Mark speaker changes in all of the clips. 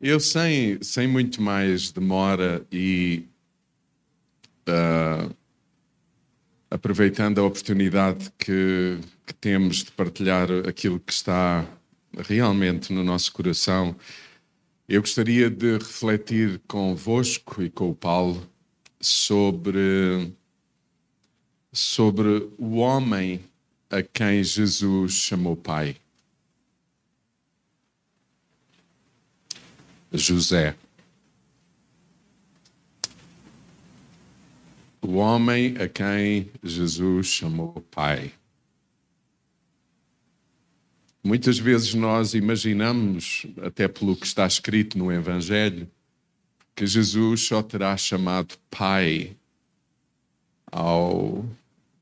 Speaker 1: Eu, sem, sem muito mais demora e uh, aproveitando a oportunidade que, que temos de partilhar aquilo que está realmente no nosso coração, eu gostaria de refletir convosco e com o Paulo sobre, sobre o homem a quem Jesus chamou Pai. José. O homem a quem Jesus chamou Pai. Muitas vezes nós imaginamos, até pelo que está escrito no Evangelho, que Jesus só terá chamado Pai ao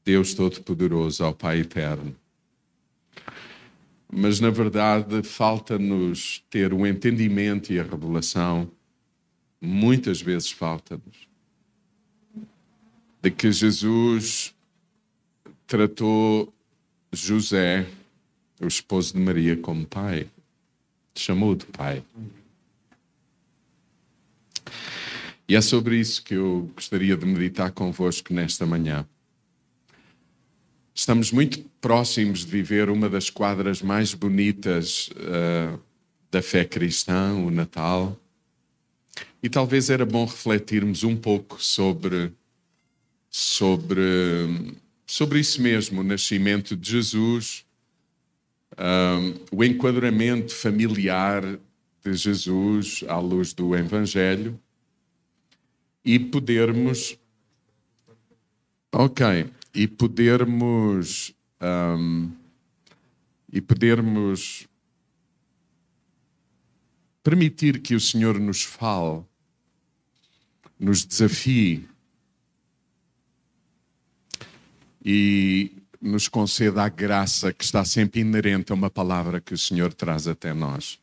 Speaker 1: Deus Todo-Poderoso, ao Pai Eterno mas na verdade falta-nos ter o entendimento e a revelação, muitas vezes falta-nos, de que Jesus tratou José, o esposo de Maria, como pai, chamou de pai. E é sobre isso que eu gostaria de meditar convosco nesta manhã. Estamos muito próximos de viver uma das quadras mais bonitas uh, da fé cristã, o Natal. E talvez era bom refletirmos um pouco sobre, sobre, sobre isso mesmo, o nascimento de Jesus, uh, o enquadramento familiar de Jesus à luz do Evangelho e podermos. Ok e podermos um, e podermos permitir que o Senhor nos fale, nos desafie e nos conceda a graça que está sempre inerente a uma palavra que o Senhor traz até nós.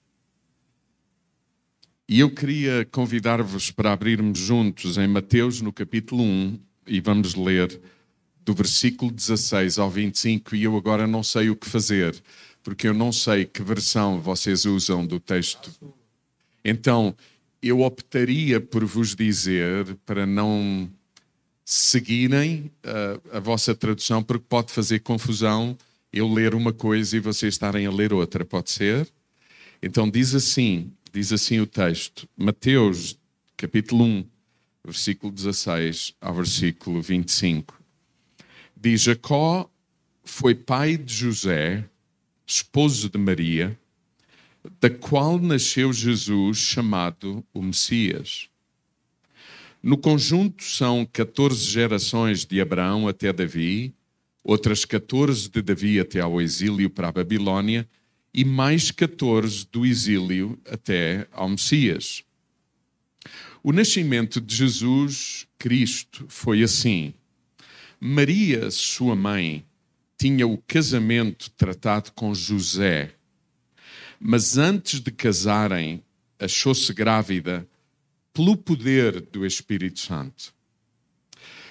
Speaker 1: E eu queria convidar-vos para abrirmos juntos em Mateus, no capítulo 1, e vamos ler do versículo 16 ao 25, e eu agora não sei o que fazer, porque eu não sei que versão vocês usam do texto. Então, eu optaria por vos dizer para não seguirem a, a vossa tradução, porque pode fazer confusão eu ler uma coisa e vocês estarem a ler outra, pode ser? Então diz assim, diz assim o texto, Mateus capítulo 1, versículo 16 ao versículo 25 diz: Jacó foi pai de José, esposo de Maria, da qual nasceu Jesus, chamado o Messias. No conjunto são 14 gerações de Abraão até Davi, outras 14 de Davi até ao exílio para a Babilônia e mais 14 do exílio até ao Messias. O nascimento de Jesus Cristo foi assim. Maria, sua mãe, tinha o casamento tratado com José, mas antes de casarem, achou-se grávida pelo poder do Espírito Santo.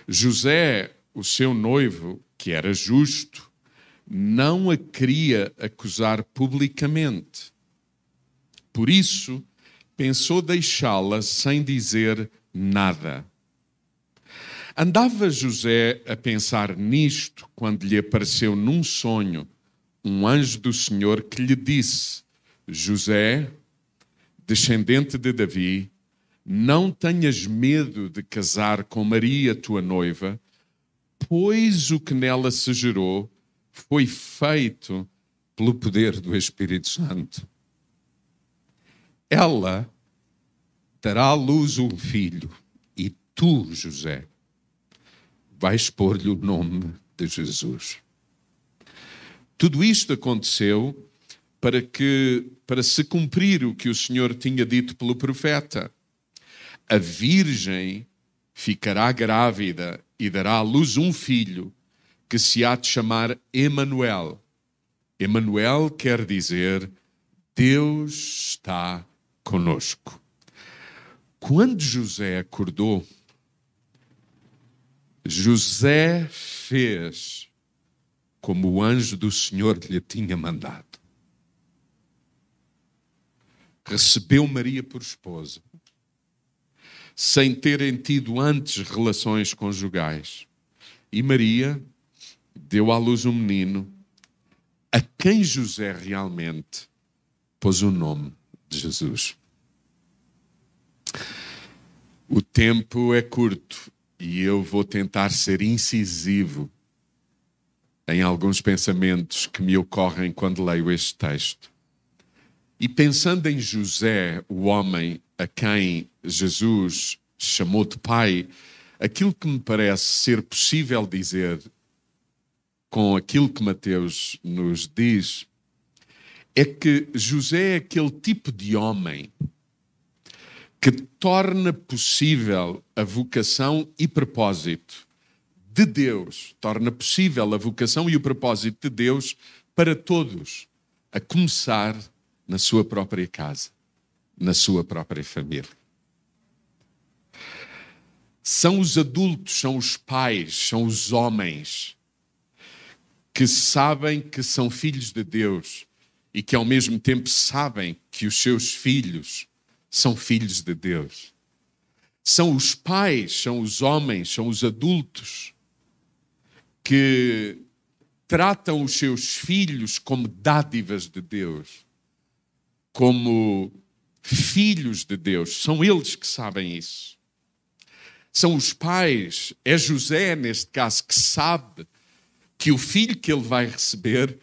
Speaker 1: José, o seu noivo, que era justo, não a queria acusar publicamente. Por isso, pensou deixá-la sem dizer nada. Andava José a pensar nisto quando lhe apareceu num sonho um anjo do Senhor que lhe disse: José, descendente de Davi, não tenhas medo de casar com Maria, tua noiva, pois o que nela se gerou foi feito pelo poder do Espírito Santo. Ela dará à luz um filho, e tu, José, vai expor-lhe o nome de Jesus. Tudo isto aconteceu para que para se cumprir o que o Senhor tinha dito pelo profeta. A virgem ficará grávida e dará à luz um filho que se há de chamar Emanuel. Emanuel quer dizer Deus está conosco. Quando José acordou, José fez como o anjo do Senhor lhe tinha mandado. recebeu Maria por esposa, sem terem tido antes relações conjugais. E Maria deu à luz um menino a quem José realmente pôs o nome de Jesus. O tempo é curto e eu vou tentar ser incisivo em alguns pensamentos que me ocorrem quando leio este texto. E pensando em José, o homem a quem Jesus chamou de pai, aquilo que me parece ser possível dizer com aquilo que Mateus nos diz é que José é aquele tipo de homem que torna possível a vocação e propósito de Deus, torna possível a vocação e o propósito de Deus para todos, a começar na sua própria casa, na sua própria família. São os adultos, são os pais, são os homens que sabem que são filhos de Deus e que ao mesmo tempo sabem que os seus filhos são filhos de Deus. São os pais, são os homens, são os adultos que tratam os seus filhos como dádivas de Deus, como filhos de Deus. São eles que sabem isso. São os pais, é José, neste caso, que sabe que o filho que ele vai receber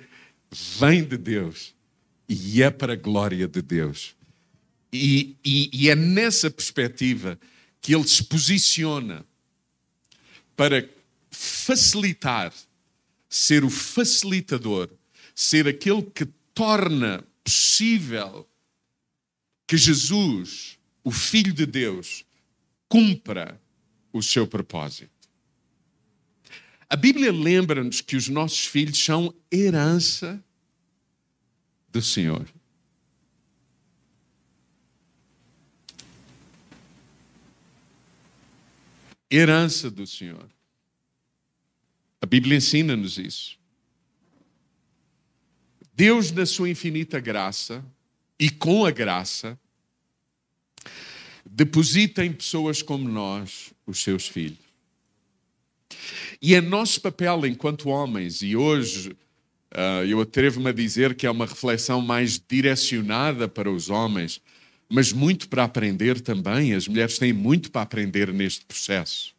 Speaker 1: vem de Deus e é para a glória de Deus. E, e, e é nessa perspectiva que ele se posiciona para facilitar, ser o facilitador, ser aquele que torna possível que Jesus, o Filho de Deus, cumpra o seu propósito. A Bíblia lembra-nos que os nossos filhos são herança do Senhor. Herança do Senhor. A Bíblia ensina-nos isso. Deus, na sua infinita graça, e com a graça, deposita em pessoas como nós os seus filhos. E é nosso papel enquanto homens, e hoje Uh, eu atrevo-me a dizer que é uma reflexão mais direcionada para os homens, mas muito para aprender também. As mulheres têm muito para aprender neste processo.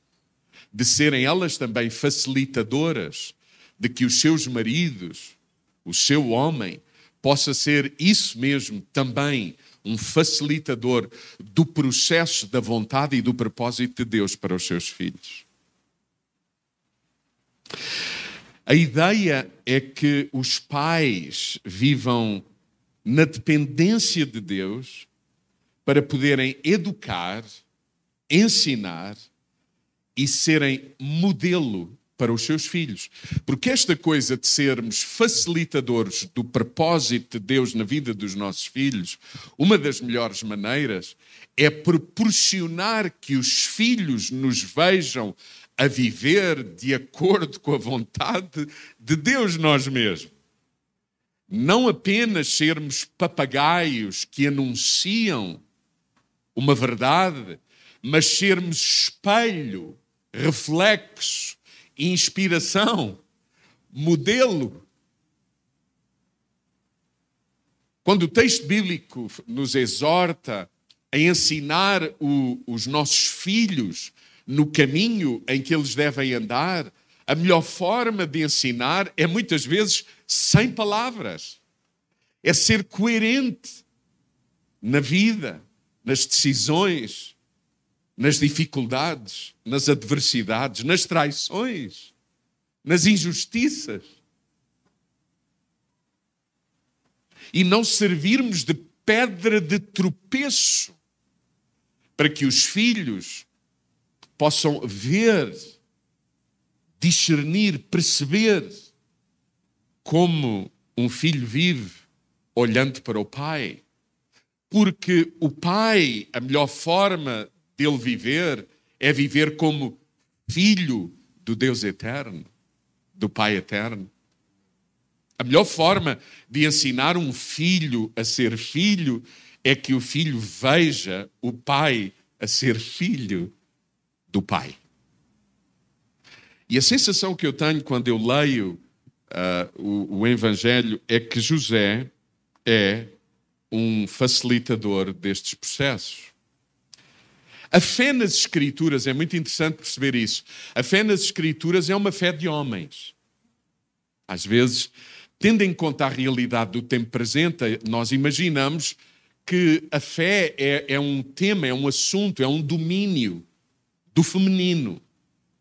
Speaker 1: De serem elas também facilitadoras de que os seus maridos, o seu homem, possa ser isso mesmo também um facilitador do processo da vontade e do propósito de Deus para os seus filhos. A ideia é que os pais vivam na dependência de Deus para poderem educar, ensinar e serem modelo para os seus filhos. Porque esta coisa de sermos facilitadores do propósito de Deus na vida dos nossos filhos, uma das melhores maneiras é proporcionar que os filhos nos vejam a viver de acordo com a vontade de Deus nós mesmos. Não apenas sermos papagaios que anunciam uma verdade, mas sermos espelho, reflexo, inspiração, modelo. Quando o texto bíblico nos exorta a ensinar o, os nossos filhos no caminho em que eles devem andar, a melhor forma de ensinar é muitas vezes sem palavras. É ser coerente na vida, nas decisões, nas dificuldades, nas adversidades, nas traições, nas injustiças. E não servirmos de pedra de tropeço para que os filhos possam ver, discernir, perceber como um filho vive olhando para o pai. Porque o pai, a melhor forma dele viver é viver como filho do Deus eterno, do Pai eterno. A melhor forma de ensinar um filho a ser filho é que o filho veja o pai a ser filho do pai. E a sensação que eu tenho quando eu leio uh, o, o Evangelho é que José é um facilitador destes processos. A fé nas Escrituras, é muito interessante perceber isso. A fé nas Escrituras é uma fé de homens. Às vezes, tendo em conta a realidade do tempo presente, nós imaginamos que a fé é, é um tema, é um assunto, é um domínio do feminino,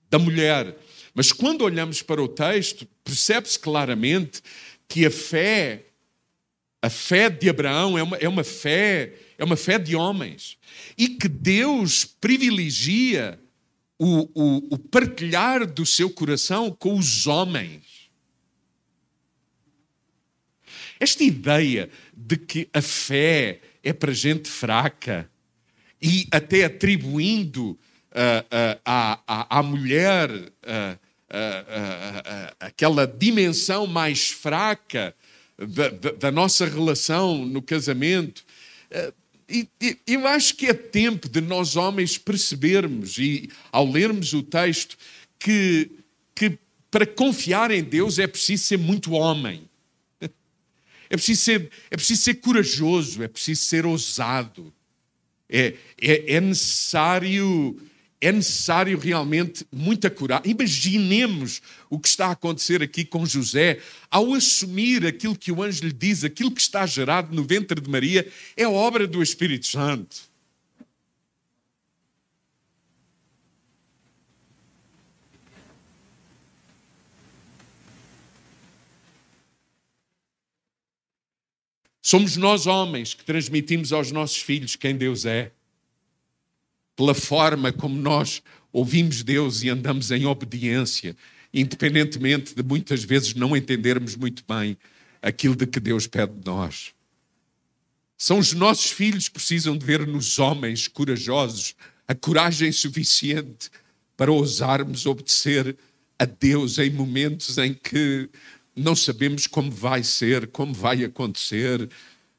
Speaker 1: da mulher. Mas quando olhamos para o texto, percebe-se claramente que a fé, a fé de Abraão é uma, é uma fé, é uma fé de homens. E que Deus privilegia o, o, o partilhar do seu coração com os homens. Esta ideia de que a fé é para gente fraca e até atribuindo uh, à, à, mulher aquela dimensão mais fraca da, da, nossa relação no casamento. E, e, eu acho que é tempo de nós homens percebermos, e ao lermos o texto, que, que para confiar em Deus é preciso ser muito homem. É preciso ser, é preciso ser corajoso, é preciso ser ousado. É, é, é necessário é necessário realmente muita coragem. Imaginemos o que está a acontecer aqui com José ao assumir aquilo que o anjo lhe diz, aquilo que está gerado no ventre de Maria, é obra do Espírito Santo. Somos nós, homens, que transmitimos aos nossos filhos quem Deus é pela forma como nós ouvimos Deus e andamos em obediência, independentemente de muitas vezes não entendermos muito bem aquilo de que Deus pede de nós. São os nossos filhos que precisam de ver nos homens corajosos a coragem suficiente para ousarmos obedecer a Deus em momentos em que não sabemos como vai ser, como vai acontecer,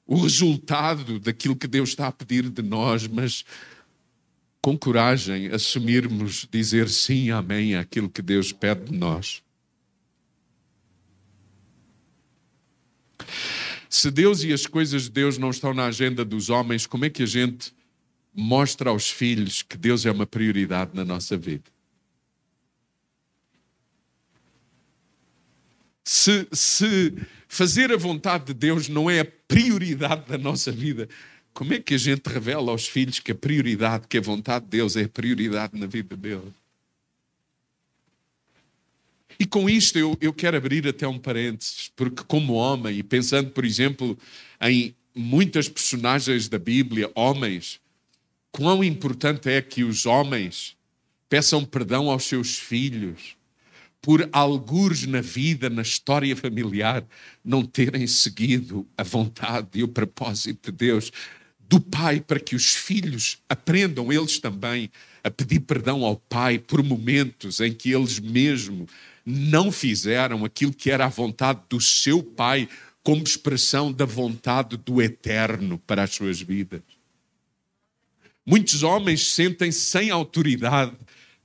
Speaker 1: o resultado daquilo que Deus está a pedir de nós, mas com coragem, assumirmos, dizer sim, amém àquilo que Deus pede de nós. Se Deus e as coisas de Deus não estão na agenda dos homens, como é que a gente mostra aos filhos que Deus é uma prioridade na nossa vida? Se, se fazer a vontade de Deus não é a prioridade da nossa vida, como é que a gente revela aos filhos que a prioridade, que a vontade de Deus é a prioridade na vida deles? E com isto eu, eu quero abrir até um parênteses, porque, como homem, e pensando, por exemplo, em muitas personagens da Bíblia, homens, quão importante é que os homens peçam perdão aos seus filhos por algures na vida, na história familiar, não terem seguido a vontade e o propósito de Deus do pai para que os filhos aprendam eles também a pedir perdão ao pai por momentos em que eles mesmo não fizeram aquilo que era a vontade do seu pai como expressão da vontade do eterno para as suas vidas. Muitos homens sentem-se sem autoridade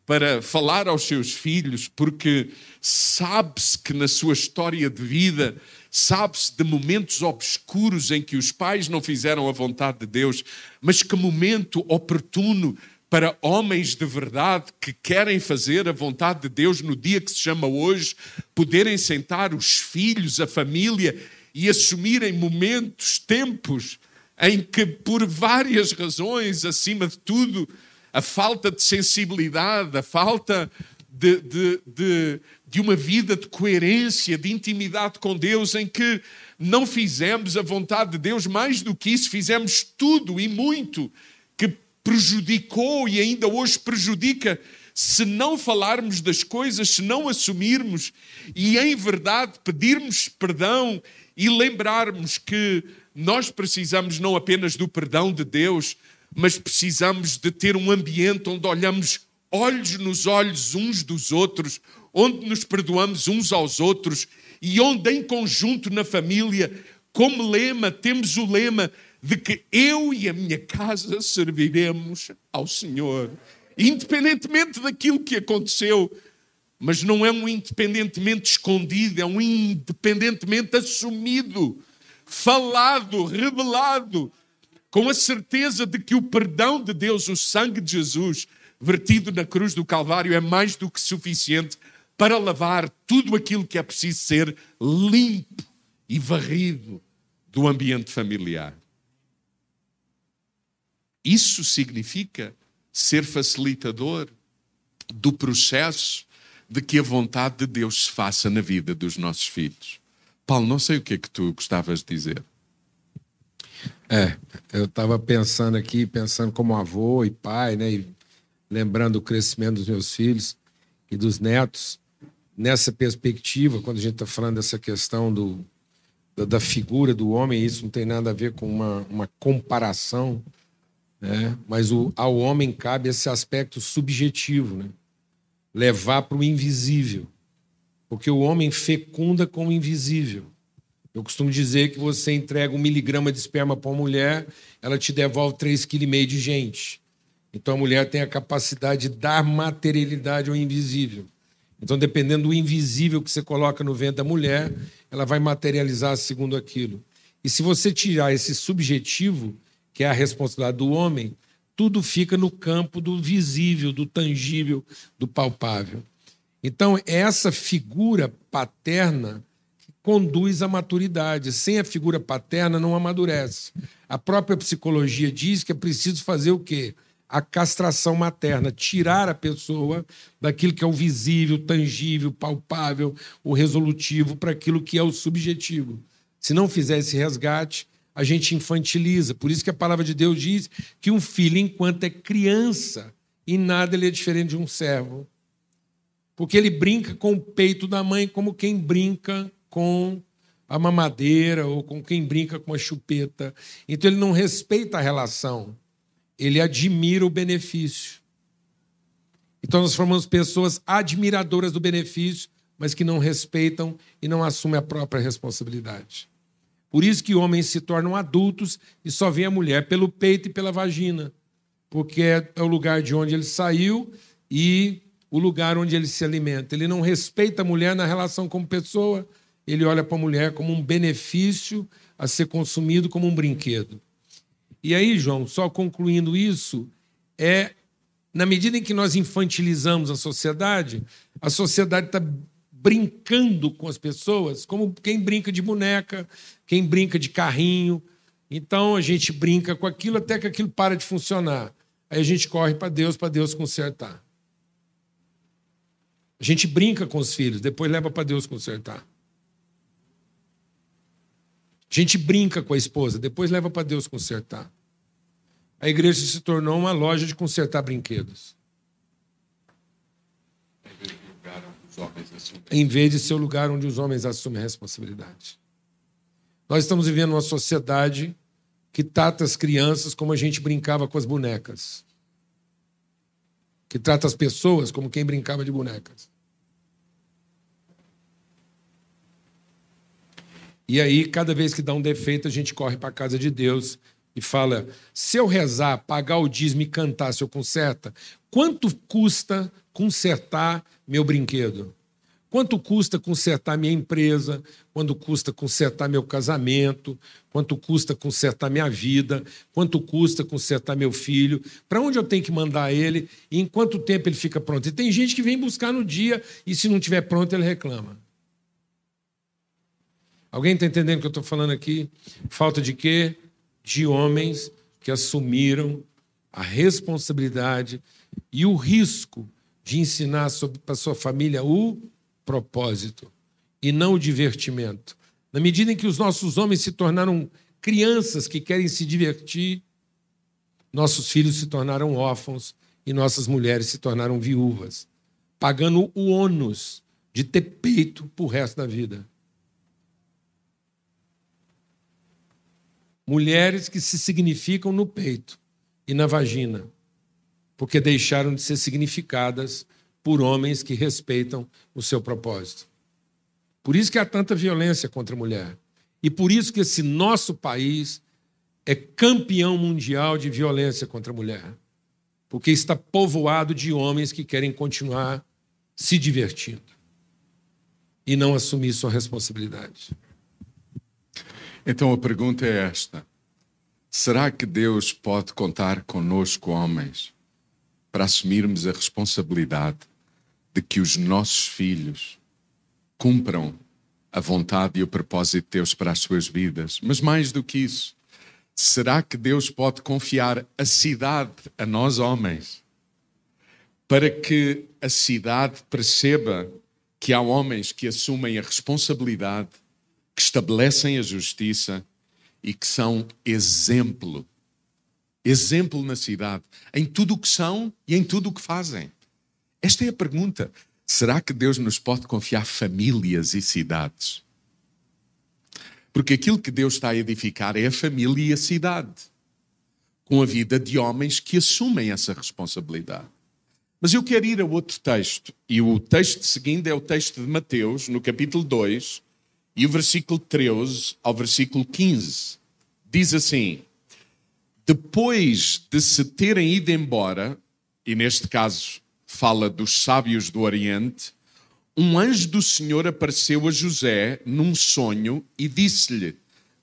Speaker 1: para falar aos seus filhos porque sabe-se que na sua história de vida Sabe-se de momentos obscuros em que os pais não fizeram a vontade de Deus, mas que momento oportuno para homens de verdade que querem fazer a vontade de Deus no dia que se chama hoje, poderem sentar os filhos, a família e assumirem momentos, tempos em que, por várias razões, acima de tudo, a falta de sensibilidade, a falta de, de, de, de uma vida de coerência, de intimidade com Deus, em que não fizemos a vontade de Deus, mais do que isso, fizemos tudo e muito que prejudicou e ainda hoje prejudica. Se não falarmos das coisas, se não assumirmos e em verdade pedirmos perdão e lembrarmos que nós precisamos não apenas do perdão de Deus, mas precisamos de ter um ambiente onde olhamos olhos nos olhos uns dos outros, onde nos perdoamos uns aos outros e onde, em conjunto na família, como lema, temos o lema: de que eu e a minha casa serviremos ao Senhor, independentemente daquilo que aconteceu. Mas não é um independentemente escondido, é um independentemente assumido, falado, revelado, com a certeza de que o perdão de Deus, o sangue de Jesus, vertido na cruz do Calvário, é mais do que suficiente para lavar tudo aquilo que é preciso ser limpo e varrido do ambiente familiar. Isso significa ser facilitador do processo de que a vontade de Deus se faça na vida dos nossos filhos. Paulo, não sei o que é que tu gostavas de dizer.
Speaker 2: É, eu estava pensando aqui, pensando como avô e pai, né, e lembrando o crescimento dos meus filhos e dos netos, nessa perspectiva, quando a gente está falando dessa questão do, da, da, figura do homem, isso não tem nada a ver com uma, uma comparação, né? mas o, ao homem cabe esse aspecto subjetivo, né? levar para o invisível, porque o homem fecunda com o invisível. Eu costumo dizer que você entrega um miligrama de esperma para uma mulher, ela te devolve 3,5 kg de gente. Então a mulher tem a capacidade de dar materialidade ao invisível. Então, dependendo do invisível que você coloca no ventre da mulher, ela vai materializar segundo aquilo. E se você tirar esse subjetivo, que é a responsabilidade do homem, tudo fica no campo do visível, do tangível, do palpável. Então, essa figura paterna conduz à maturidade. Sem a figura paterna, não amadurece. A própria psicologia diz que é preciso fazer o quê? A castração materna, tirar a pessoa daquilo que é o visível, tangível, palpável, o resolutivo, para aquilo que é o subjetivo. Se não fizer esse resgate, a gente infantiliza. Por isso que a palavra de Deus diz que um filho, enquanto é criança, em nada ele é diferente de um servo. Porque ele brinca com o peito da mãe como quem brinca com a mamadeira ou com quem brinca com a chupeta. Então ele não respeita a relação ele admira o benefício. Então nós formamos pessoas admiradoras do benefício, mas que não respeitam e não assumem a própria responsabilidade. Por isso que homens se tornam adultos e só vê a mulher pelo peito e pela vagina, porque é, é o lugar de onde ele saiu e o lugar onde ele se alimenta. Ele não respeita a mulher na relação como pessoa, ele olha para a mulher como um benefício a ser consumido como um brinquedo. E aí, João, só concluindo isso, é na medida em que nós infantilizamos a sociedade, a sociedade está brincando com as pessoas, como quem brinca de boneca, quem brinca de carrinho. Então a gente brinca com aquilo até que aquilo para de funcionar. Aí a gente corre para Deus, para Deus consertar. A gente brinca com os filhos, depois leva para Deus consertar. A gente brinca com a esposa, depois leva para Deus consertar. A igreja se tornou uma loja de consertar brinquedos. Em vez de ser o lugar onde os homens assumem a responsabilidade. Nós estamos vivendo uma sociedade que trata as crianças como a gente brincava com as bonecas. Que trata as pessoas como quem brincava de bonecas. E aí, cada vez que dá um defeito, a gente corre para a casa de Deus e fala: se eu rezar, pagar o dízimo e cantar, se eu conserta, quanto custa consertar meu brinquedo? Quanto custa consertar minha empresa? Quanto custa consertar meu casamento? Quanto custa consertar minha vida? Quanto custa consertar meu filho? Para onde eu tenho que mandar ele? E em quanto tempo ele fica pronto? E tem gente que vem buscar no dia e se não tiver pronto ele reclama. Alguém está entendendo o que eu estou falando aqui? Falta de quê? De homens que assumiram a responsabilidade e o risco de ensinar para sua família o propósito e não o divertimento. Na medida em que os nossos homens se tornaram crianças que querem se divertir, nossos filhos se tornaram órfãos e nossas mulheres se tornaram viúvas, pagando o ônus de ter peito para o resto da vida. Mulheres que se significam no peito e na vagina, porque deixaram de ser significadas por homens que respeitam o seu propósito. Por isso que há tanta violência contra a mulher. E por isso que esse nosso país é campeão mundial de violência contra a mulher, porque está povoado de homens que querem continuar se divertindo e não assumir sua responsabilidade.
Speaker 1: Então a pergunta é esta: será que Deus pode contar conosco, homens, para assumirmos a responsabilidade de que os nossos filhos cumpram a vontade e o propósito de Deus para as suas vidas? Mas mais do que isso, será que Deus pode confiar a cidade a nós, homens, para que a cidade perceba que há homens que assumem a responsabilidade, que estabelecem a justiça e que são exemplo. Exemplo na cidade, em tudo o que são e em tudo o que fazem. Esta é a pergunta. Será que Deus nos pode confiar famílias e cidades? Porque aquilo que Deus está a edificar é a família e a cidade, com a vida de homens que assumem essa responsabilidade. Mas eu quero ir a outro texto, e o texto seguinte é o texto de Mateus, no capítulo 2, e o versículo 13 ao versículo 15. Diz assim: Depois de se terem ido embora, e neste caso fala dos sábios do Oriente, um anjo do Senhor apareceu a José num sonho e disse-lhe: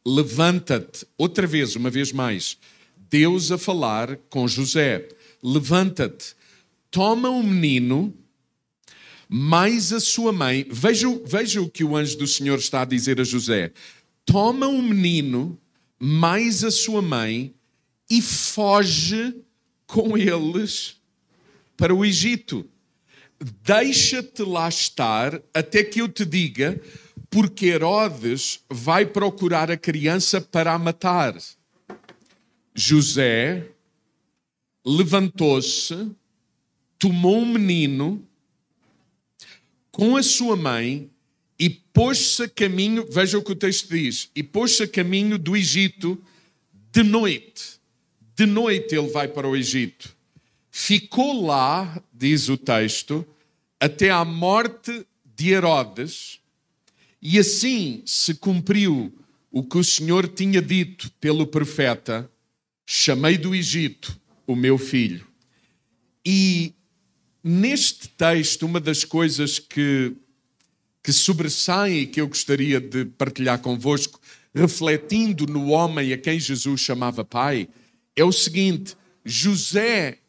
Speaker 1: Levanta-te, outra vez, uma vez mais, Deus a falar com José: Levanta-te toma o menino, mais a sua mãe. Veja, veja o que o anjo do Senhor está a dizer a José: toma o menino, mais a sua mãe, e foge com eles para o Egito. Deixa-te lá estar até que eu te diga, porque Herodes vai procurar a criança para a matar. José levantou-se tomou um menino com a sua mãe e pôs-se a caminho, veja o que o texto diz, e pôs-se a caminho do Egito de noite. De noite ele vai para o Egito. Ficou lá, diz o texto, até à morte de Herodes, e assim se cumpriu o que o Senhor tinha dito pelo profeta: chamei do Egito o meu filho. E Neste texto, uma das coisas que, que sobressaem e que eu gostaria de partilhar convosco, refletindo no homem a quem Jesus chamava Pai, é o seguinte: José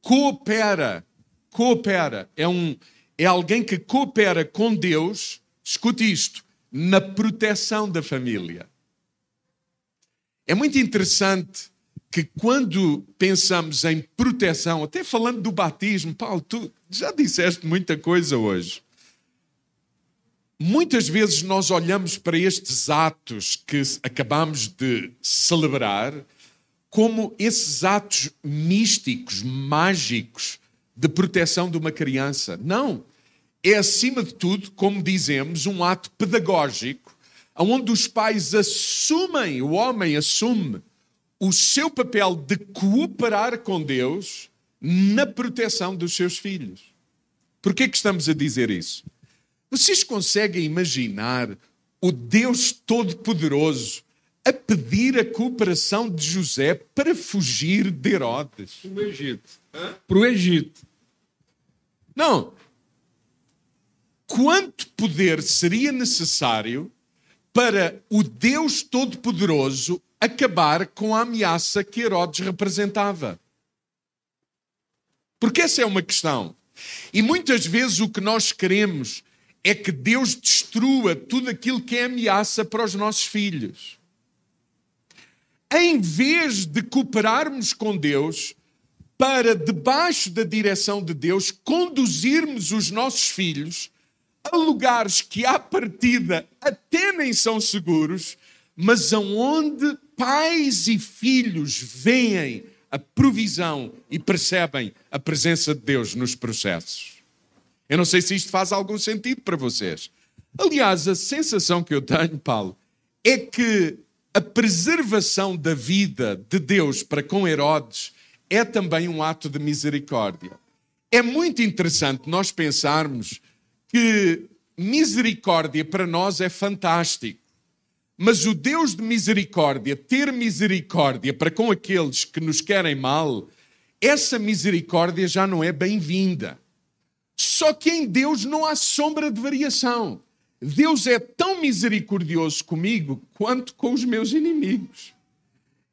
Speaker 1: coopera, coopera, é, um, é alguém que coopera com Deus, escute isto, na proteção da família. É muito interessante que quando pensamos em proteção, até falando do batismo, Paulo, tu já disseste muita coisa hoje. Muitas vezes nós olhamos para estes atos que acabamos de celebrar como esses atos místicos, mágicos de proteção de uma criança. Não. É, acima de tudo, como dizemos, um ato pedagógico, onde os pais assumem, o homem assume o seu papel de cooperar com Deus na proteção dos seus filhos. Por que, que estamos a dizer isso? Vocês conseguem imaginar o Deus Todo-Poderoso a pedir a cooperação de José para fugir de Herodes?
Speaker 2: Para o Egito. Para o Egito.
Speaker 1: Não. Quanto poder seria necessário para o Deus Todo-Poderoso acabar com a ameaça que Herodes representava. Porque essa é uma questão. E muitas vezes o que nós queremos é que Deus destrua tudo aquilo que é ameaça para os nossos filhos. Em vez de cooperarmos com Deus para, debaixo da direção de Deus, conduzirmos os nossos filhos a lugares que, à partida, até nem são seguros, mas aonde pais e filhos veem a provisão e percebem a presença de Deus nos processos. Eu não sei se isto faz algum sentido para vocês. Aliás, a sensação que eu tenho, Paulo, é que a preservação da vida de Deus para com Herodes é também um ato de misericórdia. É muito interessante nós pensarmos que misericórdia para nós é fantástico Mas o Deus de misericórdia, ter misericórdia para com aqueles que nos querem mal, essa misericórdia já não é bem-vinda. Só que em Deus não há sombra de variação. Deus é tão misericordioso comigo quanto com os meus inimigos.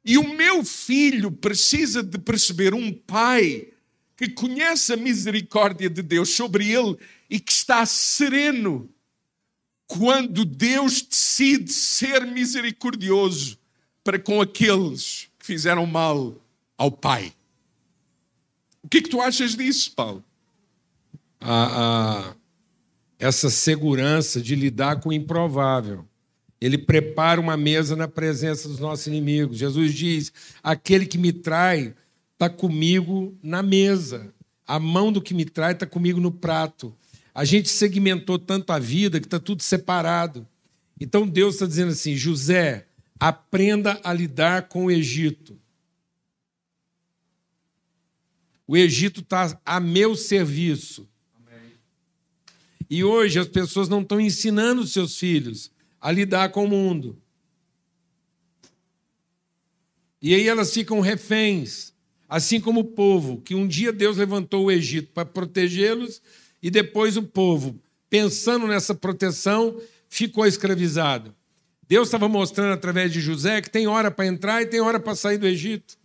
Speaker 1: E o meu filho precisa de perceber um pai que conhece a misericórdia de Deus sobre ele e que está sereno quando Deus decide ser misericordioso para com aqueles que fizeram mal ao pai. O que é que tu achas disso, Paulo?
Speaker 2: A, essa segurança de lidar com o improvável. Ele prepara uma mesa na presença dos nossos inimigos. Jesus diz: aquele que me trai está comigo na mesa. A mão do que me trai está comigo no prato. A gente segmentou tanto a vida que está tudo separado. Então Deus está dizendo assim: José, aprenda a lidar com o Egito. O Egito está a meu serviço. E hoje as pessoas não estão ensinando seus filhos a lidar com o mundo. E aí elas ficam reféns, assim como o povo, que um dia Deus levantou o Egito para protegê-los, e depois o povo, pensando nessa proteção, ficou escravizado. Deus estava mostrando através de José que tem hora para entrar e tem hora para sair do Egito.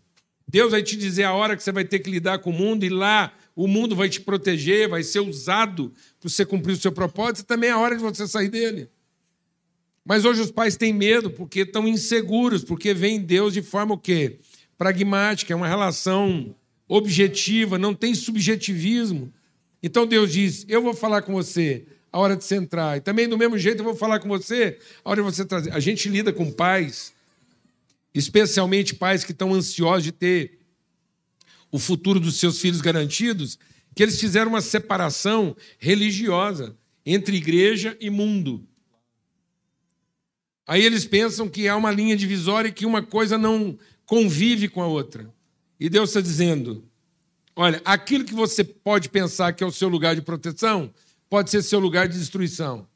Speaker 2: Deus vai te dizer a hora que você vai ter que lidar com o mundo e lá o mundo vai te proteger, vai ser usado para você cumprir o seu propósito, e também é a hora de você sair dele. Mas hoje os pais têm medo porque estão inseguros, porque veem Deus de forma o quê? Pragmática, é uma relação objetiva, não tem subjetivismo. Então Deus diz: Eu vou falar com você a hora de você entrar. E também, do mesmo jeito, eu vou falar com você a hora de você trazer. A gente lida com pais, especialmente pais que estão ansiosos de ter o futuro dos seus filhos garantidos, que eles fizeram uma separação religiosa entre igreja e mundo. Aí eles pensam que há uma linha divisória e que uma coisa não convive com a outra. E Deus está dizendo: olha, aquilo que você pode pensar que é o seu lugar de proteção, pode ser seu lugar de destruição.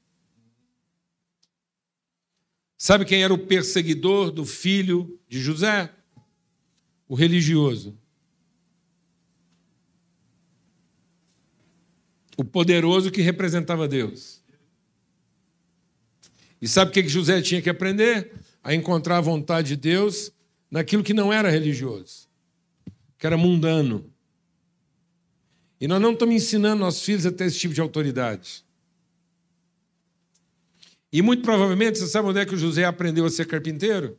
Speaker 2: Sabe quem era o perseguidor do filho de José? O religioso. o poderoso que representava Deus. E sabe o que José tinha que aprender? A encontrar a vontade de Deus naquilo que não era religioso, que era mundano. E nós não estamos ensinando nossos filhos a ter esse tipo de autoridade. E muito provavelmente, você sabe onde é que o José aprendeu a ser carpinteiro?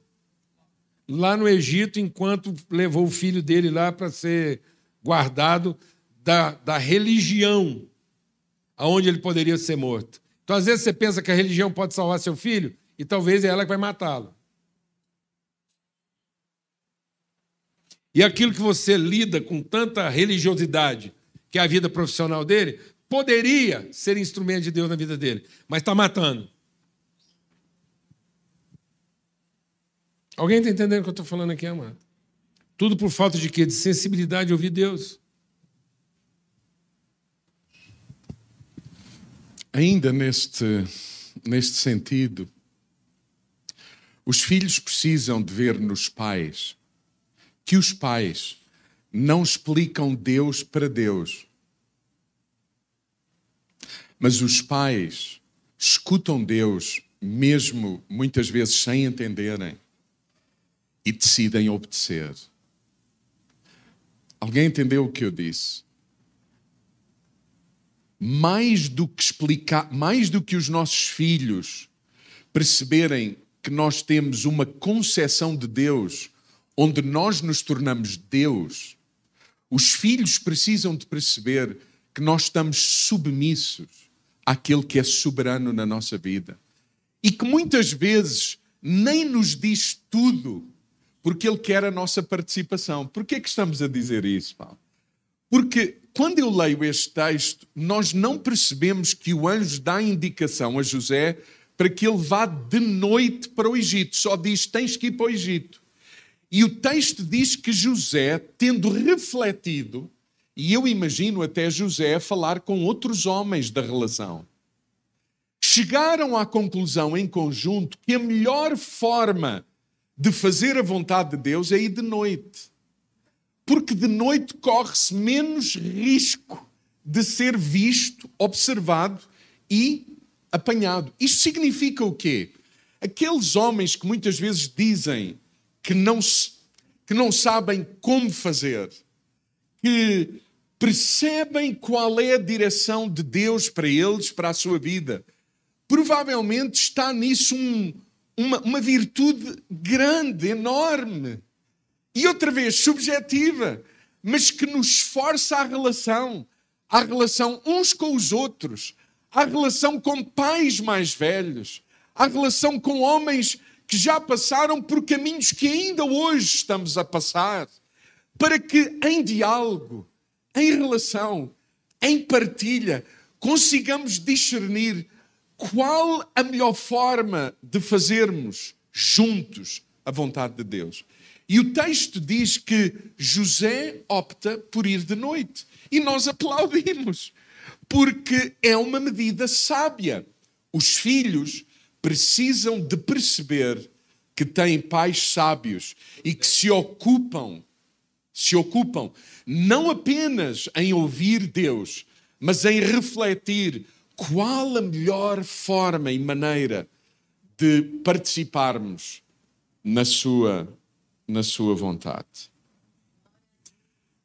Speaker 2: Lá no Egito, enquanto levou o filho dele lá para ser guardado da, da religião aonde ele poderia ser morto. Então, às vezes, você pensa que a religião pode salvar seu filho, e talvez é ela que vai matá-lo. E aquilo que você lida com tanta religiosidade, que é a vida profissional dele, poderia ser instrumento de Deus na vida dele, mas está matando. Alguém está entendendo o que eu estou falando aqui, amado? Tudo por falta de quê? De sensibilidade de ouvir Deus.
Speaker 1: Ainda neste, neste sentido, os filhos precisam de ver nos pais que os pais não explicam Deus para Deus, mas os pais escutam Deus, mesmo muitas vezes sem entenderem, e decidem obedecer. Alguém entendeu o que eu disse? mais do que explicar, mais do que os nossos filhos perceberem que nós temos uma concepção de Deus onde nós nos tornamos Deus, os filhos precisam de perceber que nós estamos submissos àquele que é soberano na nossa vida e que muitas vezes nem nos diz tudo porque ele quer a nossa participação. Por que é que estamos a dizer isso, Paulo? Porque quando eu leio este texto, nós não percebemos que o anjo dá indicação a José para que ele vá de noite para o Egito. Só diz: tens que ir para o Egito. E o texto diz que José, tendo refletido, e eu imagino até José falar com outros homens da relação, chegaram à conclusão em conjunto que a melhor forma de fazer a vontade de Deus é ir de noite. Porque de noite corre-se menos risco de ser visto, observado e apanhado. Isto significa o quê? Aqueles homens que muitas vezes dizem que não, que não sabem como fazer, que percebem qual é a direção de Deus para eles, para a sua vida, provavelmente está nisso um, uma, uma virtude grande, enorme. E outra vez, subjetiva, mas que nos esforça a relação, a relação uns com os outros, a relação com pais mais velhos, a relação com homens que já passaram por caminhos que ainda hoje estamos a passar, para que em diálogo, em relação, em partilha, consigamos discernir qual a melhor forma de fazermos juntos a vontade de Deus. E o texto diz que José opta por ir de noite. E nós aplaudimos, porque é uma medida sábia. Os filhos precisam de perceber que têm pais sábios e que se ocupam, se ocupam não apenas em ouvir Deus, mas em refletir qual a melhor forma e maneira de participarmos na sua, na sua vontade.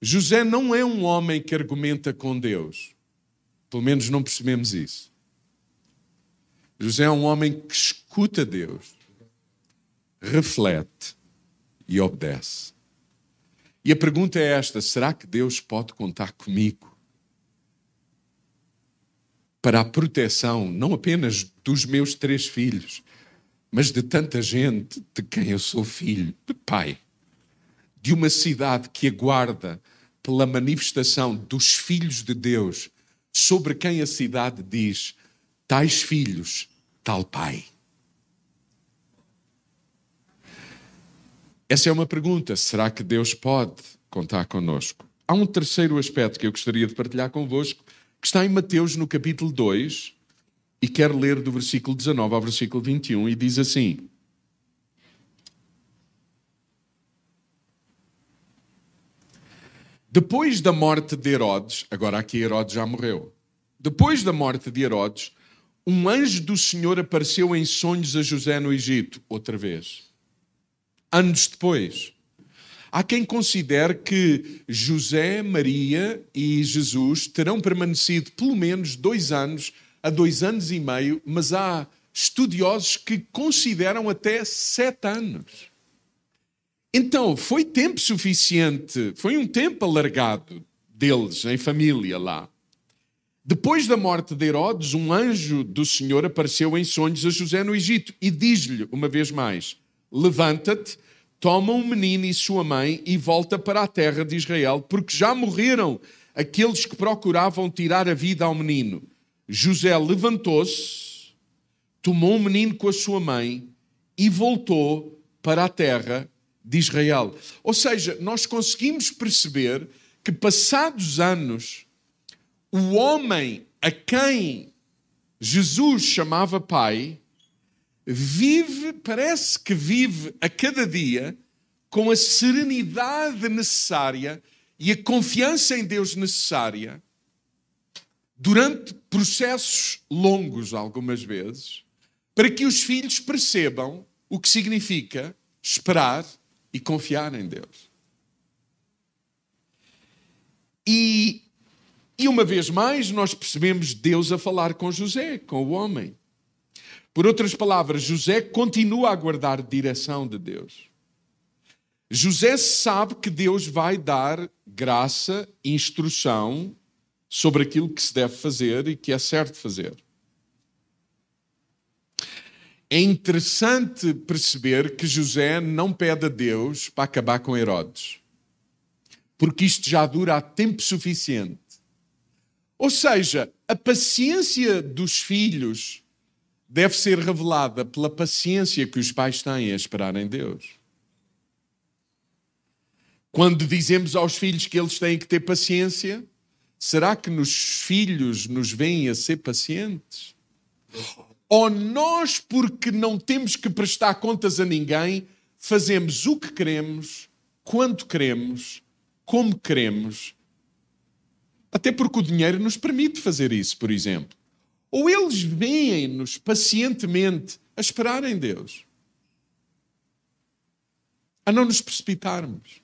Speaker 1: José não é um homem que argumenta com Deus. Pelo menos não percebemos isso. José é um homem que escuta Deus, reflete e obedece. E a pergunta é esta: será que Deus pode contar comigo para a proteção não apenas dos meus três filhos, mas de tanta gente de quem eu sou filho, pai, de uma cidade que aguarda pela manifestação dos filhos de Deus, sobre quem a cidade diz: tais filhos, tal pai. Essa é uma pergunta. Será que Deus pode contar conosco? Há um terceiro aspecto que eu gostaria de partilhar convosco, que está em Mateus, no capítulo 2, e quero ler do versículo 19 ao versículo 21, e diz assim: Depois da morte de Herodes, agora aqui Herodes já morreu. Depois da morte de Herodes, um anjo do Senhor apareceu em sonhos a José no Egito, outra vez. Anos depois. Há quem considere que José, Maria e Jesus terão permanecido pelo menos dois anos a dois anos e meio, mas há estudiosos que consideram até sete anos. Então, foi tempo suficiente, foi um tempo alargado deles, em família lá. Depois da morte de Herodes, um anjo do Senhor apareceu em sonhos a José no Egito e diz-lhe, uma vez mais: Levanta-te, toma um menino e sua mãe e volta para a terra de Israel, porque já morreram aqueles que procuravam tirar a vida ao menino. José levantou-se, tomou o menino com a sua mãe e voltou para a terra de Israel. Ou seja, nós conseguimos perceber que, passados anos, o homem a quem Jesus chamava Pai vive, parece que vive a cada dia com a serenidade necessária e a confiança em Deus necessária durante processos longos, algumas vezes, para que os filhos percebam o que significa esperar e confiar em Deus. E, e uma vez mais, nós percebemos Deus a falar com José, com o homem. Por outras palavras, José continua a aguardar direção de Deus. José sabe que Deus vai dar graça, instrução sobre aquilo que se deve fazer e que é certo fazer. É interessante perceber que José não pede a Deus para acabar com Herodes, porque isto já dura há tempo suficiente. Ou seja, a paciência dos filhos deve ser revelada pela paciência que os pais têm a esperar em Deus. Quando dizemos aos filhos que eles têm que ter paciência, será que nos filhos nos vêm a ser pacientes? Ou nós, porque não temos que prestar contas a ninguém, fazemos o que queremos, quando queremos, como queremos, até porque o dinheiro nos permite fazer isso, por exemplo. Ou eles veem-nos pacientemente a esperar em Deus, a não nos precipitarmos,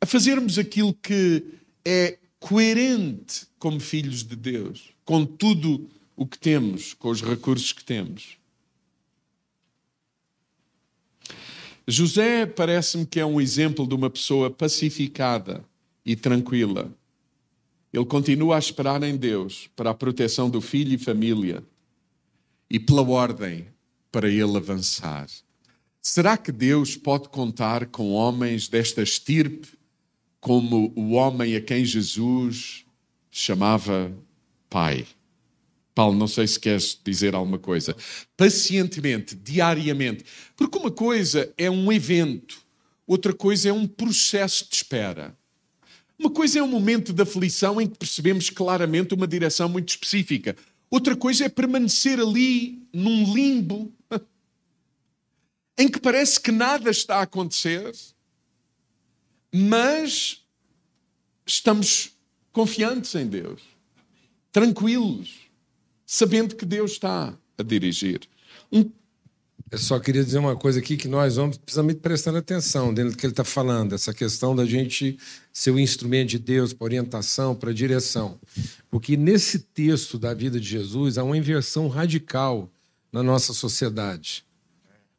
Speaker 1: a fazermos aquilo que é coerente como filhos de Deus, com tudo o que temos, com os recursos que temos. José parece-me que é um exemplo de uma pessoa pacificada e tranquila. Ele continua a esperar em Deus para a proteção do filho e família e pela ordem para ele avançar. Será que Deus pode contar com homens desta estirpe, como o homem a quem Jesus chamava Pai? Paulo, não sei se queres dizer alguma coisa. Pacientemente, diariamente. Porque uma coisa é um evento, outra coisa é um processo de espera. Uma coisa é um momento de aflição em que percebemos claramente uma direção muito específica. Outra coisa é permanecer ali num limbo em que parece que nada está a acontecer, mas estamos confiantes em Deus, tranquilos sabendo que Deus está a dirigir. Um...
Speaker 2: Eu só queria dizer uma coisa aqui que nós vamos precisamos prestar atenção dentro do que ele está falando, essa questão da gente ser o instrumento de Deus para orientação, para direção. Porque nesse texto da vida de Jesus há uma inversão radical na nossa sociedade.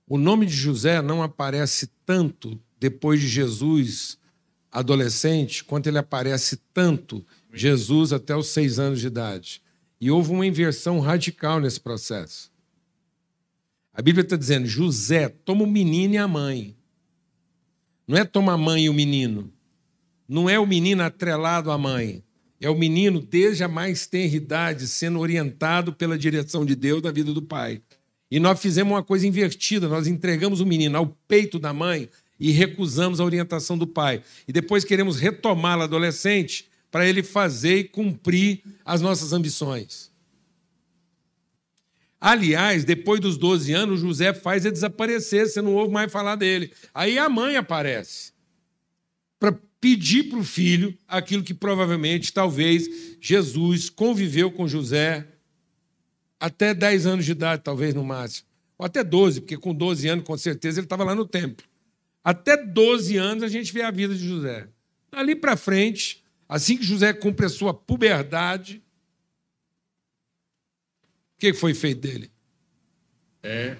Speaker 2: O nome de José não aparece tanto depois de Jesus adolescente, quanto ele aparece tanto Jesus até os seis anos de idade. E houve uma inversão radical nesse processo. A Bíblia está dizendo: José, toma o menino e a mãe. Não é toma a mãe e o menino. Não é o menino atrelado à mãe. É o menino, desde a mais tenra idade, sendo orientado pela direção de Deus na vida do pai. E nós fizemos uma coisa invertida: nós entregamos o menino ao peito da mãe e recusamos a orientação do pai. E depois queremos retomá-lo adolescente para ele fazer e cumprir as nossas ambições. Aliás, depois dos 12 anos, José faz ele desaparecer, você não ouve mais falar dele. Aí a mãe aparece para pedir para o filho aquilo que provavelmente, talvez, Jesus conviveu com José até 10 anos de idade, talvez no máximo. Ou até 12, porque com 12 anos, com certeza, ele estava lá no templo. Até 12 anos a gente vê a vida de José. Ali para frente, Assim que José cumpre a sua puberdade, que foi feito dele? É.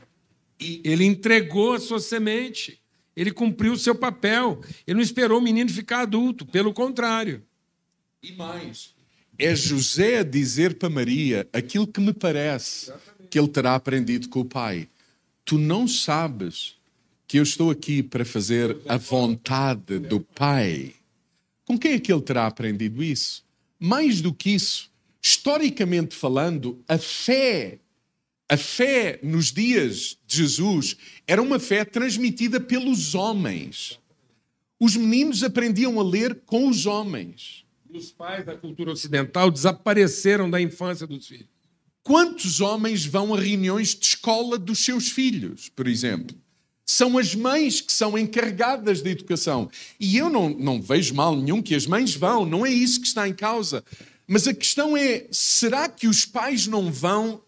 Speaker 2: Ele entregou a sua semente. Ele cumpriu o seu papel. Ele não esperou o menino ficar adulto, pelo contrário.
Speaker 1: E mais, é José a dizer para Maria aquilo que me parece Exatamente. que ele terá aprendido com o pai. Tu não sabes que eu estou aqui para fazer a vontade do pai. Com quem é que ele terá aprendido isso? Mais do que isso, historicamente falando, a fé, a fé nos dias de Jesus era uma fé transmitida pelos homens. Os meninos aprendiam a ler com os homens.
Speaker 2: E os pais da cultura ocidental desapareceram da infância dos filhos.
Speaker 1: Quantos homens vão a reuniões de escola dos seus filhos, por exemplo? São as mães que são encarregadas da educação. E eu não, não vejo mal nenhum que as mães vão, não é isso que está em causa. Mas a questão é: será que os pais não vão?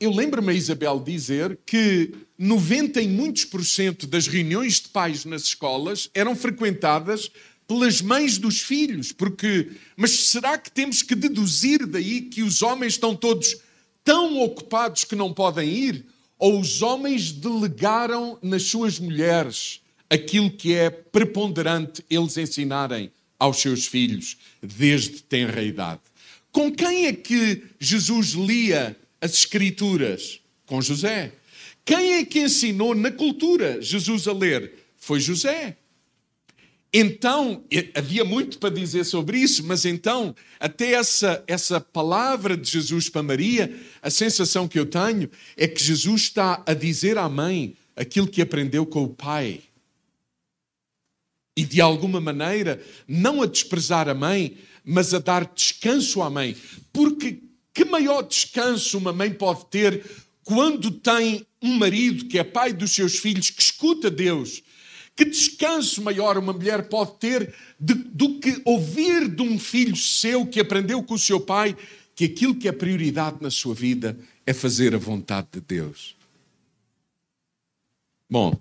Speaker 1: Eu lembro-me a Isabel dizer que 90 e muitos por cento das reuniões de pais nas escolas eram frequentadas pelas mães dos filhos, porque mas será que temos que deduzir daí que os homens estão todos tão ocupados que não podem ir? ou os homens delegaram nas suas mulheres aquilo que é preponderante eles ensinarem aos seus filhos desde tenra idade. Com quem é que Jesus lia as Escrituras? Com José. Quem é que ensinou na cultura Jesus a ler? Foi José. Então, havia muito para dizer sobre isso, mas então, até essa, essa palavra de Jesus para Maria, a sensação que eu tenho é que Jesus está a dizer à mãe aquilo que aprendeu com o pai. E de alguma maneira, não a desprezar a mãe, mas a dar descanso à mãe. Porque Que maior descanso uma mãe pode ter quando tem um marido que é pai dos seus filhos, que escuta Deus? Que descanso maior uma mulher pode ter de, do que ouvir de um filho seu que aprendeu com o seu pai que aquilo que é prioridade na sua vida é fazer a vontade de Deus? Bom,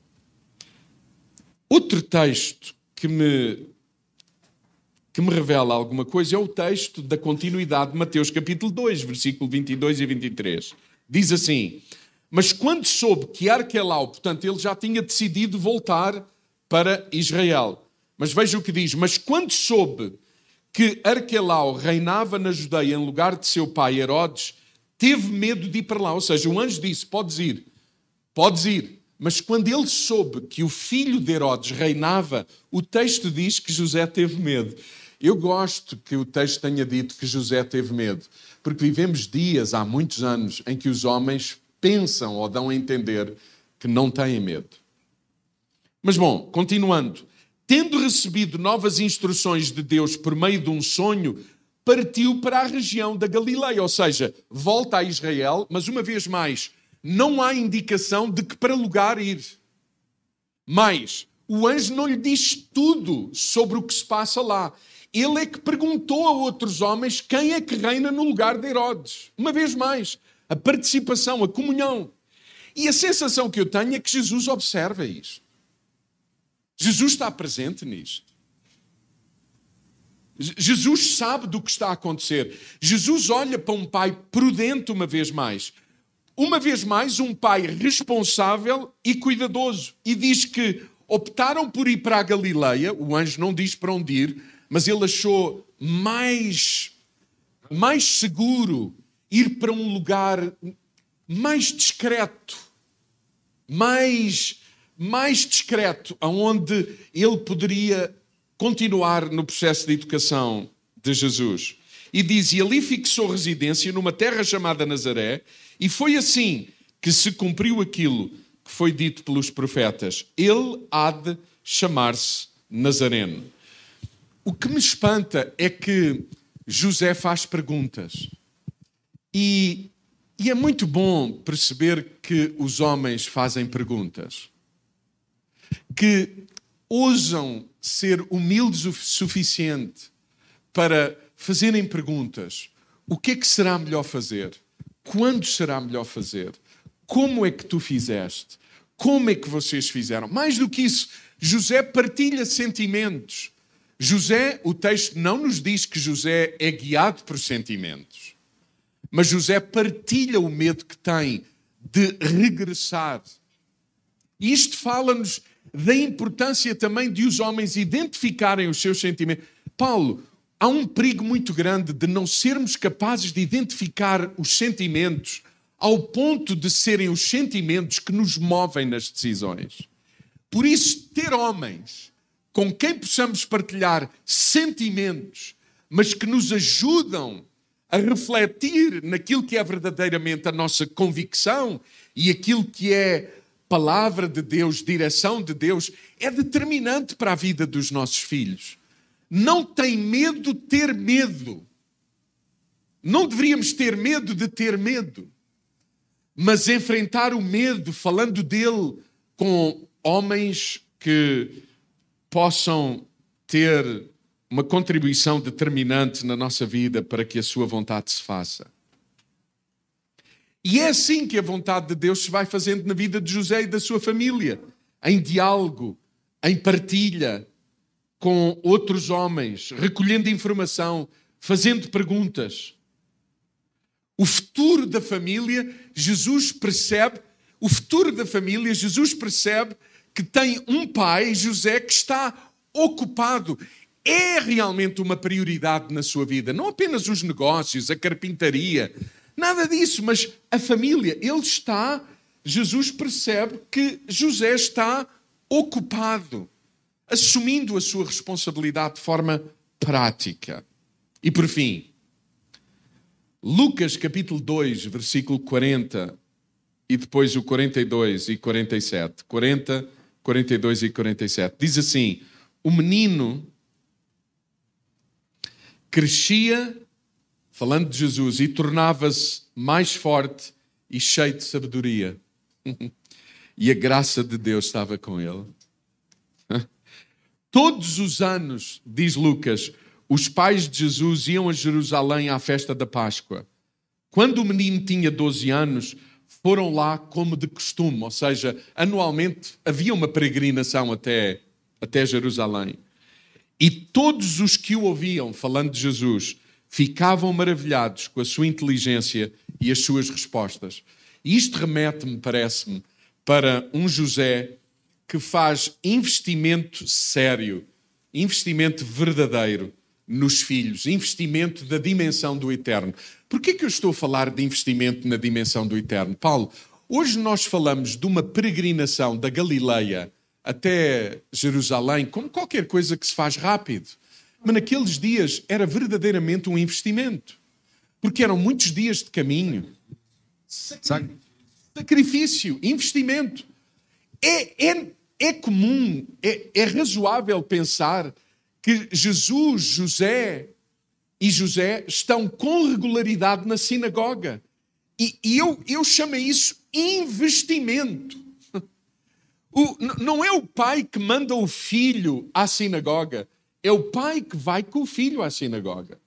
Speaker 1: outro texto que me que me revela alguma coisa é o texto da continuidade de Mateus capítulo 2, versículo 22 e 23. Diz assim: Mas quando soube que Arquelau, portanto, ele já tinha decidido voltar para Israel. Mas veja o que diz: Mas quando soube que Arquelau reinava na Judeia em lugar de seu pai Herodes, teve medo de ir para lá. Ou seja, o anjo disse: Podes ir, podes ir. Mas quando ele soube que o filho de Herodes reinava, o texto diz que José teve medo. Eu gosto que o texto tenha dito que José teve medo, porque vivemos dias, há muitos anos, em que os homens pensam ou dão a entender que não têm medo. Mas bom, continuando. Tendo recebido novas instruções de Deus por meio de um sonho, partiu para a região da Galileia, ou seja, volta a Israel, mas uma vez mais, não há indicação de que para lugar ir. Mas o anjo não lhe diz tudo sobre o que se passa lá. Ele é que perguntou a outros homens quem é que reina no lugar de Herodes. Uma vez mais, a participação, a comunhão. E a sensação que eu tenho é que Jesus observa isto. Jesus está presente nisto. Jesus sabe do que está a acontecer. Jesus olha para um pai prudente uma vez mais. Uma vez mais, um pai responsável e cuidadoso. E diz que optaram por ir para a Galileia. O anjo não diz para onde ir, mas ele achou mais, mais seguro ir para um lugar mais discreto, mais, mais discreto, aonde ele poderia continuar no processo de educação de Jesus. E diz: E ali fixou residência numa terra chamada Nazaré, e foi assim que se cumpriu aquilo que foi dito pelos profetas: Ele há de chamar-se Nazareno. O que me espanta é que José faz perguntas. E, e é muito bom perceber que os homens fazem perguntas. Que ousam ser humildes o suficiente para fazerem perguntas. O que é que será melhor fazer? Quando será melhor fazer? Como é que tu fizeste? Como é que vocês fizeram? Mais do que isso, José partilha sentimentos. José, o texto não nos diz que José é guiado por sentimentos, mas José partilha o medo que tem de regressar. E isto fala-nos da importância também de os homens identificarem os seus sentimentos. Paulo, há um perigo muito grande de não sermos capazes de identificar os sentimentos ao ponto de serem os sentimentos que nos movem nas decisões. Por isso, ter homens com quem possamos partilhar sentimentos, mas que nos ajudam a refletir naquilo que é verdadeiramente a nossa convicção e aquilo que é palavra de Deus, direção de Deus, é determinante para a vida dos nossos filhos. Não tem medo ter medo. Não deveríamos ter medo de ter medo. Mas enfrentar o medo, falando dele com homens que possam ter uma contribuição determinante na nossa vida para que a sua vontade se faça. E é assim que a vontade de Deus se vai fazendo na vida de José e da sua família, em diálogo, em partilha com outros homens, recolhendo informação, fazendo perguntas. O futuro da família, Jesus percebe, o futuro da família, Jesus percebe que tem um pai, José, que está ocupado. É realmente uma prioridade na sua vida. Não apenas os negócios, a carpintaria, nada disso, mas a família. Ele está, Jesus percebe que José está ocupado, assumindo a sua responsabilidade de forma prática. E por fim, Lucas capítulo 2, versículo 40 e depois o 42 e 47. 40 42 e 47. Diz assim: O menino crescia falando de Jesus, e tornava-se mais forte e cheio de sabedoria. e a graça de Deus estava com ele. Todos os anos, diz Lucas, os pais de Jesus iam a Jerusalém à festa da Páscoa. Quando o menino tinha 12 anos, foram lá como de costume, ou seja, anualmente havia uma peregrinação até, até Jerusalém. E todos os que o ouviam falando de Jesus ficavam maravilhados com a sua inteligência e as suas respostas. E isto remete-me, parece-me, para um José que faz investimento sério, investimento verdadeiro nos filhos, investimento da dimensão do eterno. Por que, que eu estou a falar de investimento na dimensão do eterno? Paulo, hoje nós falamos de uma peregrinação da Galileia até Jerusalém como qualquer coisa que se faz rápido. Mas naqueles dias era verdadeiramente um investimento. Porque eram muitos dias de caminho. Sacrifício, investimento. É, é, é comum, é, é razoável pensar que Jesus, José e José estão com regularidade na sinagoga. E, e eu, eu chamo isso investimento. O, não é o pai que manda o filho à sinagoga, é o pai que vai com o filho à sinagoga.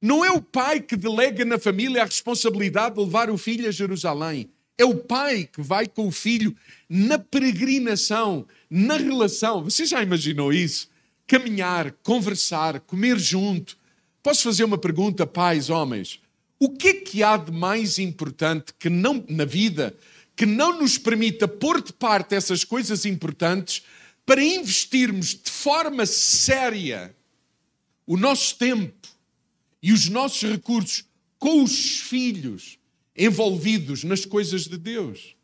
Speaker 1: Não é o pai que delega na família a responsabilidade de levar o filho a Jerusalém. É o pai que vai com o filho na peregrinação, na relação. Você já imaginou isso? caminhar, conversar, comer junto. Posso fazer uma pergunta, pais, homens? O que é que há de mais importante que não na vida que não nos permita pôr de parte essas coisas importantes para investirmos de forma séria o nosso tempo e os nossos recursos com os filhos envolvidos nas coisas de Deus?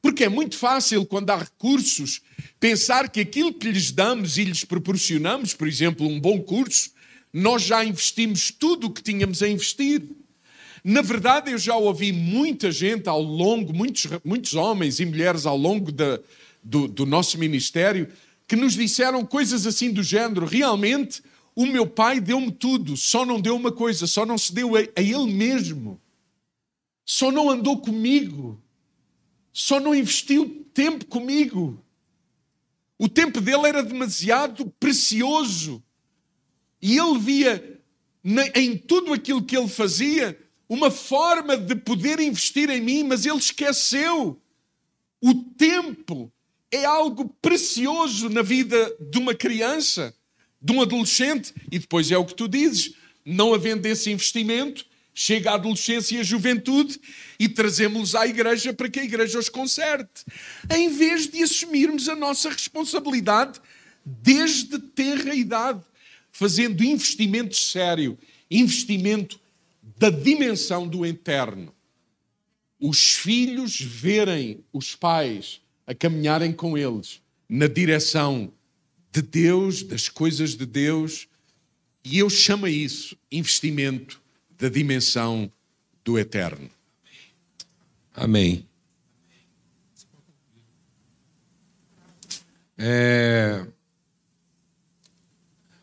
Speaker 1: Porque é muito fácil, quando há recursos, pensar que aquilo que lhes damos e lhes proporcionamos, por exemplo, um bom curso, nós já investimos tudo o que tínhamos a investir. Na verdade, eu já ouvi muita gente ao longo, muitos, muitos homens e mulheres ao longo do, do nosso ministério, que nos disseram coisas assim do género: realmente, o meu pai deu-me tudo, só não deu uma coisa, só não se deu a, a ele mesmo, só não andou comigo só não investiu tempo comigo. O tempo dele era demasiado precioso. E ele via em tudo aquilo que ele fazia uma forma de poder investir em mim, mas ele esqueceu. O tempo é algo precioso na vida de uma criança, de um adolescente, e depois é o que tu dizes: não havendo esse investimento, chega a adolescência e a juventude e trazemos-los à igreja para que a igreja os conserte, em vez de assumirmos a nossa responsabilidade desde terra idade, fazendo investimento sério, investimento da dimensão do eterno. Os filhos verem os pais a caminharem com eles na direção de Deus, das coisas de Deus, e eu chamo isso investimento da dimensão do eterno.
Speaker 2: Amém. É...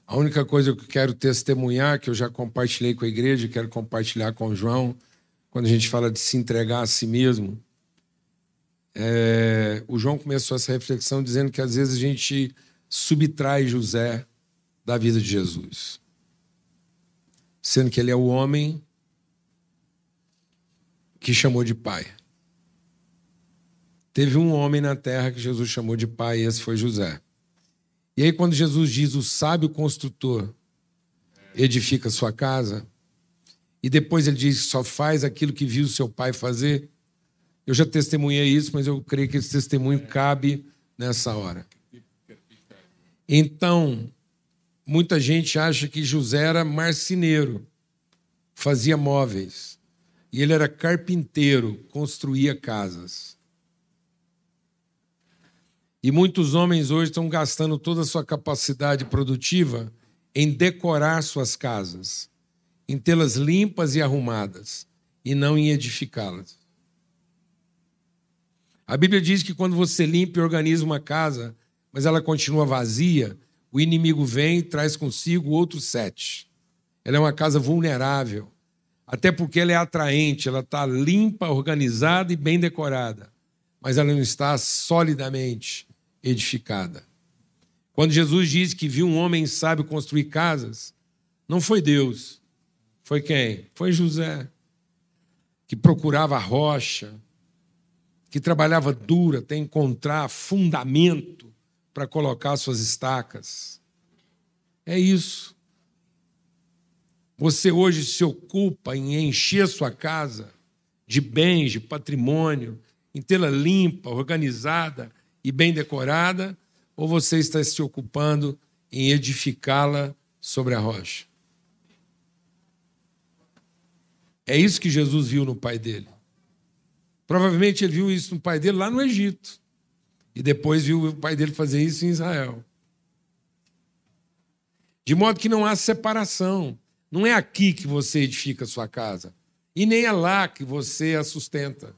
Speaker 2: A única coisa que eu quero testemunhar, que eu já compartilhei com a igreja, quero compartilhar com o João, quando a gente fala de se entregar a si mesmo, é... o João começou essa reflexão dizendo que às vezes a gente subtrai José da vida de Jesus sendo que ele é o homem que chamou de pai. Teve um homem na terra que Jesus chamou de pai, e esse foi José. E aí, quando Jesus diz o sábio construtor edifica sua casa, e depois ele diz só faz aquilo que viu seu pai fazer, eu já testemunhei isso, mas eu creio que esse testemunho cabe nessa hora. Então, Muita gente acha que José era marceneiro, fazia móveis. E ele era carpinteiro, construía casas. E muitos homens hoje estão gastando toda a sua capacidade produtiva em decorar suas casas, em tê-las limpas e arrumadas, e não em edificá-las. A Bíblia diz que quando você limpa e organiza uma casa, mas ela continua vazia, o inimigo vem e traz consigo outros sete. Ela é uma casa vulnerável. Até porque ela é atraente, ela está limpa, organizada e bem decorada, mas ela não está solidamente edificada. Quando Jesus disse que viu um homem sábio construir casas, não foi Deus, foi quem? Foi José, que procurava a rocha, que trabalhava duro até encontrar fundamento para colocar suas estacas. É isso. Você hoje se ocupa em encher sua casa de bens, de patrimônio, em tê-la limpa, organizada e bem decorada, ou você está se ocupando em edificá-la sobre a rocha? É isso que Jesus viu no pai dele. Provavelmente ele viu isso no pai dele lá no Egito. E depois viu o pai dele fazer isso em Israel. De modo que não há separação. Não é aqui que você edifica a sua casa. E nem é lá que você a sustenta.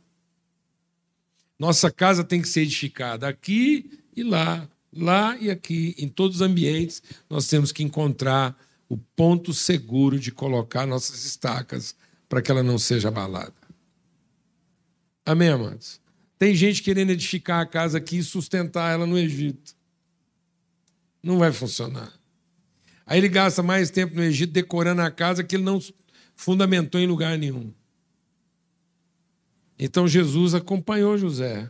Speaker 2: Nossa casa tem que ser edificada aqui e lá, lá e aqui, em todos os ambientes, nós temos que encontrar o ponto seguro de colocar nossas estacas para que ela não seja abalada. Amém, amados? Tem gente querendo edificar a casa aqui e sustentar ela no Egito. Não vai funcionar. Aí ele gasta mais tempo no Egito decorando a casa que ele não fundamentou em lugar nenhum. Então Jesus acompanhou José,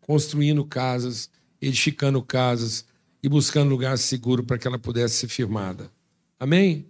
Speaker 2: construindo casas, edificando casas e buscando lugar seguro para que ela pudesse ser firmada. Amém?